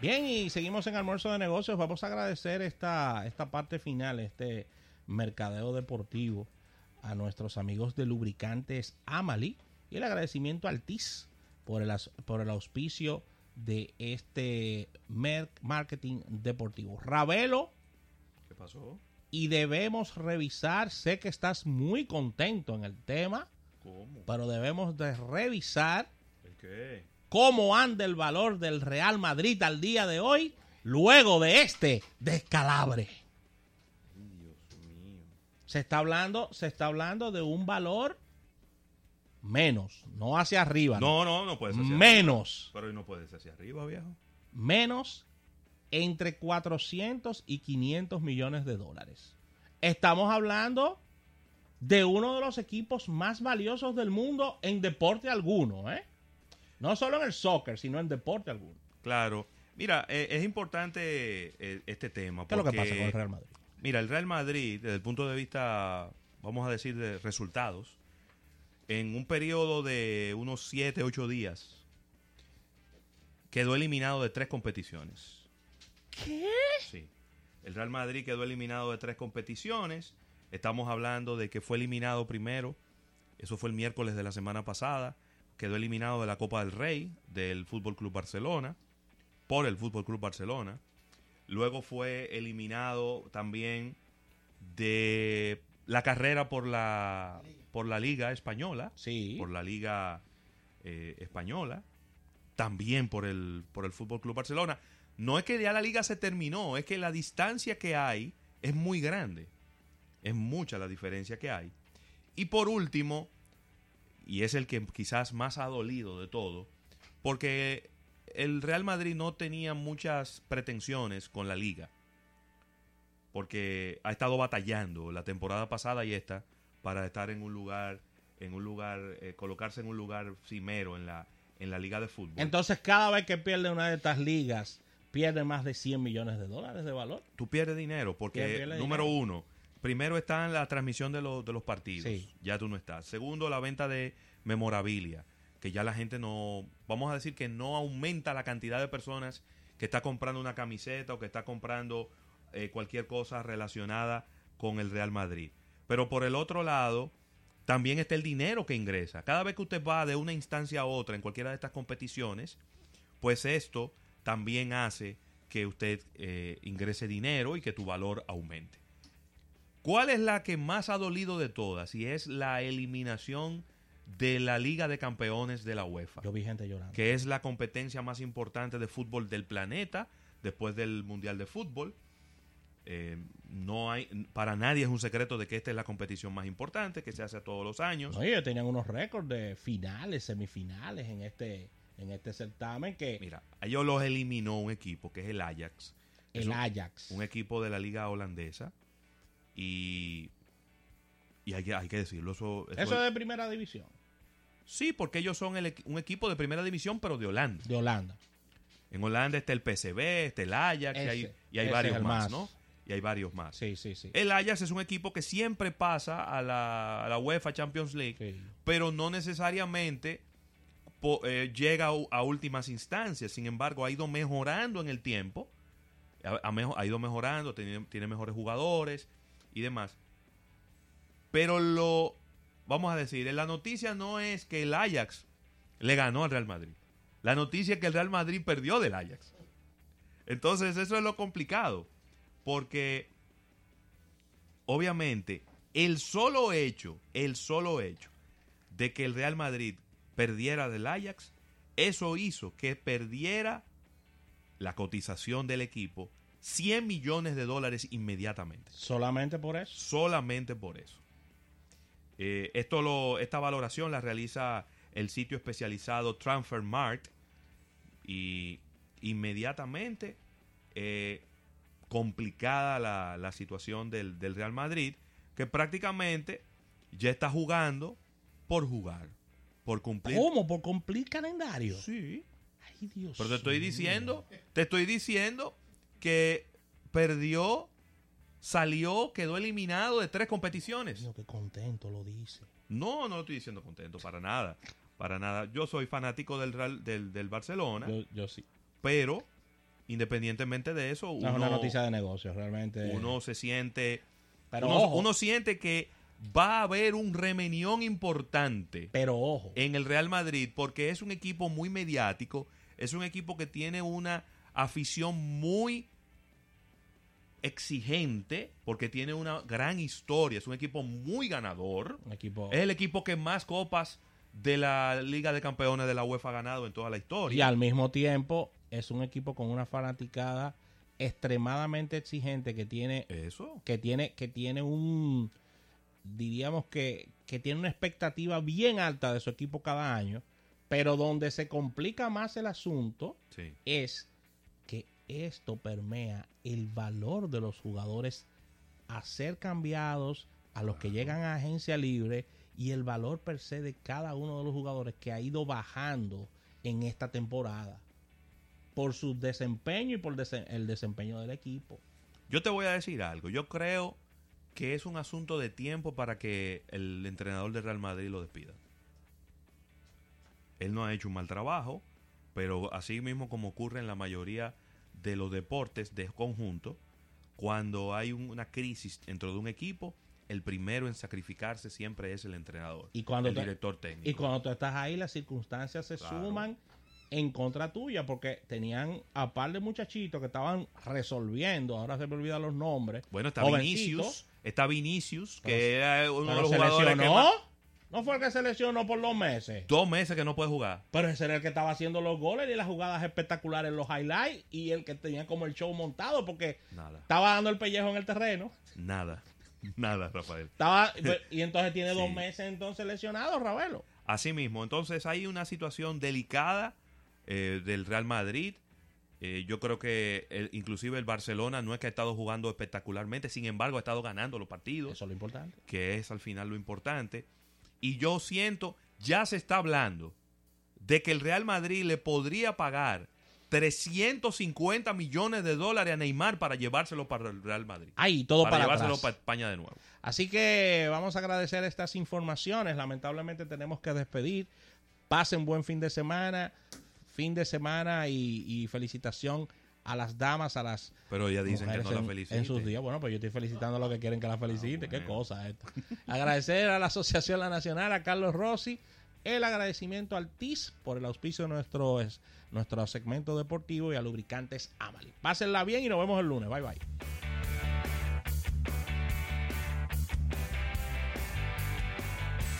Bien, y seguimos en almuerzo de negocios. Vamos a agradecer esta, esta parte final, este mercadeo deportivo, a nuestros amigos de lubricantes Amali y el agradecimiento al TIS por el, por el auspicio de este marketing deportivo. Ravelo, ¿Qué pasó? y debemos revisar, sé que estás muy contento en el tema, ¿Cómo? pero debemos de revisar ¿El qué? Cómo anda el valor del Real Madrid al día de hoy, luego de este descalabre. Dios mío. Se está hablando, se está hablando de un valor menos, no hacia arriba, No, no, no puede ser hacia menos, arriba. Pero no puede ser hacia arriba, viejo. menos entre 400 y 500 millones de dólares. Estamos hablando de uno de los equipos más valiosos del mundo en deporte alguno, ¿eh? No solo en el soccer, sino en deporte alguno. Claro. Mira, eh, es importante eh, este tema. ¿Qué es lo que porque, pasa con el Real Madrid? Mira, el Real Madrid, desde el punto de vista, vamos a decir, de resultados, en un periodo de unos 7, 8 días, quedó eliminado de tres competiciones. ¿Qué? Sí. El Real Madrid quedó eliminado de tres competiciones. Estamos hablando de que fue eliminado primero, eso fue el miércoles de la semana pasada, quedó eliminado de la Copa del Rey del Fútbol Club Barcelona por el Fútbol Club Barcelona. Luego fue eliminado también de la carrera por la por la Liga española, Sí. por la Liga eh, española, también por el por el Fútbol Club Barcelona. No es que ya la liga se terminó, es que la distancia que hay es muy grande. Es mucha la diferencia que hay. Y por último, y es el que quizás más ha dolido de todo, porque el Real Madrid no tenía muchas pretensiones con la liga. Porque ha estado batallando la temporada pasada y esta para estar en un lugar, en un lugar, eh, colocarse en un lugar cimero en la, en la liga de fútbol. Entonces, cada vez que pierde una de estas ligas, pierde más de 100 millones de dólares de valor. tú pierdes dinero porque, número dinero. uno, primero está en la transmisión de, los de los partidos, Sí. ya tú no estás. Segundo, la venta de memorabilia, que ya la gente no, vamos a decir que no aumenta la cantidad de personas que está comprando una camiseta o que está comprando eh, cualquier cosa relacionada con el Real Madrid. Pero por el otro lado, también está el dinero que ingresa. Cada vez que usted va de una instancia a otra en cualquiera de estas competiciones, pues esto también hace que usted eh, ingrese dinero y que tu valor aumente. ¿Cuál es la que más ha dolido de todas? Y es la eliminación de la Liga de Campeones de la UEFA, Yo vi gente llorando. que es la competencia más importante de fútbol del planeta después del Mundial de Fútbol. Eh, no hay, para nadie es un secreto de que esta es la competición más importante que se hace todos los años. No, ellos tenían unos récords de finales, semifinales en este, en este certamen que Mira, a ellos los eliminó un equipo que es el Ajax. Es el un- Ajax. un equipo de la liga holandesa y y hay que, hay que decirlo eso, eso- Eso es de primera división sí porque ellos son el un equipo de primera división pero de Holanda de Holanda. en Holanda está el PSV está el Ajax y hay, y hay varios más, más. no y hay varios más Sí, sí, sí. el Ajax es un equipo que siempre pasa a la, a la UEFA Champions League Sí. pero no necesariamente po- eh, llega a, últimas instancias. Sin embargo, ha ido mejorando en el tiempo. Ha, ha ha ido mejorando, tiene, tiene mejores jugadores y demás. Pero lo, vamos a decir, la noticia no es que el Ajax le ganó al Real Madrid. La noticia es que el Real Madrid perdió del Ajax. Entonces, eso es lo complicado. Porque, obviamente, el solo hecho, el solo hecho de que el Real Madrid perdiera del Ajax, eso hizo que perdiera la cotización del equipo 100 millones de dólares inmediatamente. Solamente por eso. Solamente por eso. Eh, esto lo, esta valoración la realiza el sitio especializado Transfermarkt y inmediatamente eh, complicada la, la situación del, del Real Madrid, que prácticamente ya está jugando por jugar, por cumplir. ¿Cómo? Por cumplir calendario. Sí. Ay, Dios Pero te estoy diciendo, te estoy diciendo que perdió, salió, quedó eliminado de tres competiciones. Qué contento lo dice. No, no lo estoy diciendo contento, para nada. Para nada. Yo soy fanático del, Real- del, del Barcelona, Yo, yo sí. pero independientemente de eso, No es una noticia de negocios, realmente. uno se siente, pero uno, ojo, uno siente que va a haber un remenión importante pero ojo. en el Real Madrid porque es un equipo muy mediático, es un equipo que tiene una afición muy exigente porque tiene una gran historia, es un equipo muy ganador, equipo. es el equipo que más copas de la Liga de Campeones de la UEFA ha ganado en toda la historia. Y al mismo tiempo es un equipo con una fanaticada extremadamente exigente que tiene Eso. que tiene que tiene un diríamos que, que tiene una expectativa bien alta de su equipo cada año, pero donde se complica más el asunto Sí. es esto permea el valor de los jugadores a ser cambiados, a los que llegan a agencia libre y el valor per se de cada uno de los jugadores que ha ido bajando en esta temporada por su desempeño y por el desempeño del equipo. Yo te voy a decir algo. Yo creo que es un asunto de tiempo para que el entrenador de Real Madrid lo despida. Él no ha hecho un mal trabajo, pero así mismo como ocurre en la mayoría de los deportes de conjunto, cuando hay un- una crisis dentro de un equipo, el primero en sacrificarse siempre es el entrenador, Y cuando el te- director técnico. Y cuando tú estás ahí, las circunstancias se Claro. suman en contra tuya, porque tenían a par de muchachitos que estaban resolviendo, ahora se me olvidan los nombres. Bueno, está Vinicius, está Vinicius, que era uno de los se jugadores que lesionó. más- No fue el que se lesionó por dos meses. dos meses que no puede jugar. Pero ese era el que estaba haciendo los goles y las jugadas espectaculares, los highlights, y el que tenía como el show montado, porque Nada, estaba dando el pellejo en el terreno. nada, nada, Rafael. Estaba, y entonces tiene dos meses entonces lesionado, Ravelo. Así mismo, entonces hay una situación delicada eh, del Real Madrid. Eh, yo creo que el- inclusive el Barcelona no es que ha estado jugando espectacularmente, sin embargo ha estado ganando los partidos, Eso es lo importante. que es al final lo importante. Y yo siento, ya se está hablando de que el Real Madrid le podría pagar 350 millones de dólares a Neymar para llevárselo para el Real Madrid. Ahí, todo para para, llevárselo atrás. para España de nuevo. Así que vamos a agradecer estas informaciones. Lamentablemente tenemos que despedir. Pasen buen fin de semana. Fin de semana y, y felicitación a las damas, a las Pero ya dicen que no la en- feliciten. en sus días. Bueno, pues yo estoy felicitando a los que quieren que la felicite. Qué bueno. cosa esto. Agradecer a la Asociación La Nacional, a Carlos Rossi. El agradecimiento al TIS por el auspicio de nuestro, es- nuestro segmento deportivo y a Lubricantes Amali. Pásenla bien y nos vemos el lunes. Bye bye.